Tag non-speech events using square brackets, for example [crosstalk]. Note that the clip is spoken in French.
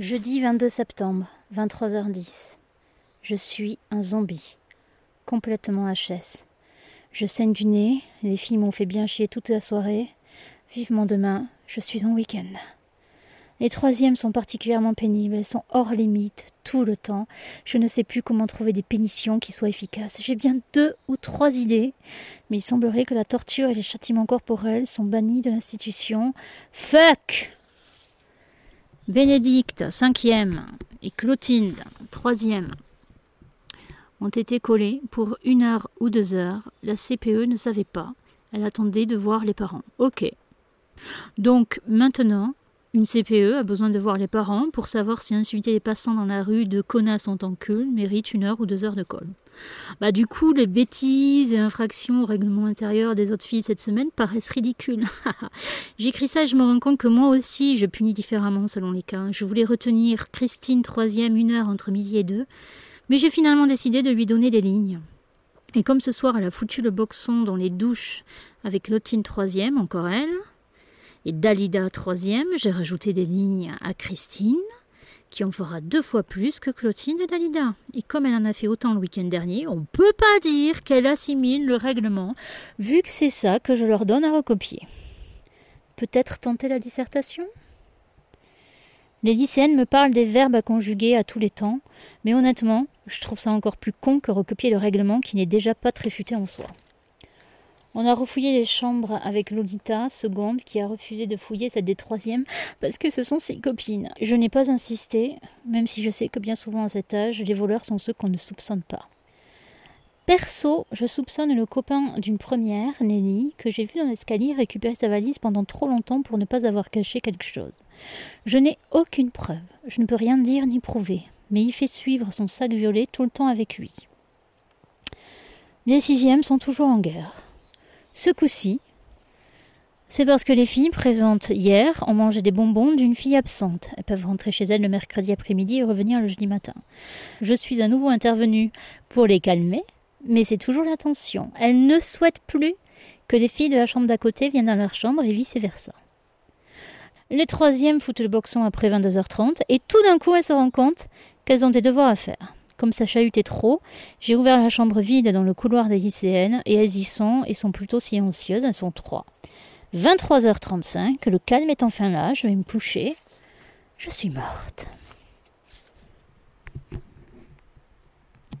Jeudi 22 septembre, 23h10. Je suis un zombie, complètement HS. Je saigne du nez, les filles m'ont fait bien chier toute la soirée. Vivement demain, je suis en week-end. Les troisièmes sont particulièrement pénibles, elles sont hors limite tout le temps. Je ne sais plus comment trouver des pénitions qui soient efficaces. J'ai bien deux ou trois idées, mais il semblerait que la torture et les châtiments corporels sont bannis de l'institution. Fuck Bénédicte, cinquième, et Clotilde, troisième, ont été collés pour une heure ou deux heures. La CPE ne savait pas. Elle attendait de voir les parents. Ok. Donc maintenant, une CPE a besoin de voir les parents pour savoir si insulter les passants dans la rue de connasses en tant que mérite une heure ou deux heures de colle. Bah du coup, les bêtises et infractions au règlement intérieur des autres filles cette semaine paraissent ridicules. [laughs] J'écris ça et je me rends compte que moi aussi je punis différemment selon les cas. Je voulais retenir Christine troisième une heure entre midi et deux, mais j'ai finalement décidé de lui donner des lignes. Et comme ce soir elle a foutu le boxon dans les douches avec Lotine troisième, encore elle, et Dalida troisième, j'ai rajouté des lignes à Christine, qui en fera deux fois plus que Clotilde et Dalida. Et comme elle en a fait autant le week-end dernier, on ne peut pas dire qu'elle assimile le règlement, vu que c'est ça que je leur donne à recopier. Peut-être tenter la dissertation? Les lycéennes me parlent des verbes à conjuguer à tous les temps, mais honnêtement, je trouve ça encore plus con que recopier le règlement qui n'est déjà pas très futé en soi. On a refouillé les chambres avec Lolita, seconde, qui a refusé de fouiller celle des troisièmes parce que ce sont ses copines. Je n'ai pas insisté, même si je sais que bien souvent à cet âge, les voleurs sont ceux qu'on ne soupçonne pas. Perso, je soupçonne le copain d'une première, Nelly, que j'ai vu dans l'escalier récupérer sa valise pendant trop longtemps pour ne pas avoir caché quelque chose. Je n'ai aucune preuve, je ne peux rien dire ni prouver, mais il fait suivre son sac violet tout le temps avec lui. Les sixièmes sont toujours en guerre. Ce coup-ci, c'est parce que les filles présentes hier ont mangé des bonbons d'une fille absente. Elles peuvent rentrer chez elles le mercredi après-midi et revenir le jeudi matin. Je suis à nouveau intervenue pour les calmer, mais c'est toujours la tension. Elles ne souhaitent plus que les filles de la chambre d'à côté viennent dans leur chambre et vice-versa. Les troisièmes foutent le boxon après 22h30 et tout d'un coup elles se rendent compte qu'elles ont des devoirs à faire. Comme ça chahutait trop, j'ai ouvert la chambre vide dans le couloir des lycéennes et elles y sont et sont plutôt silencieuses, elles sont trois. 23h35, le calme est enfin là, je vais me coucher. Je suis morte.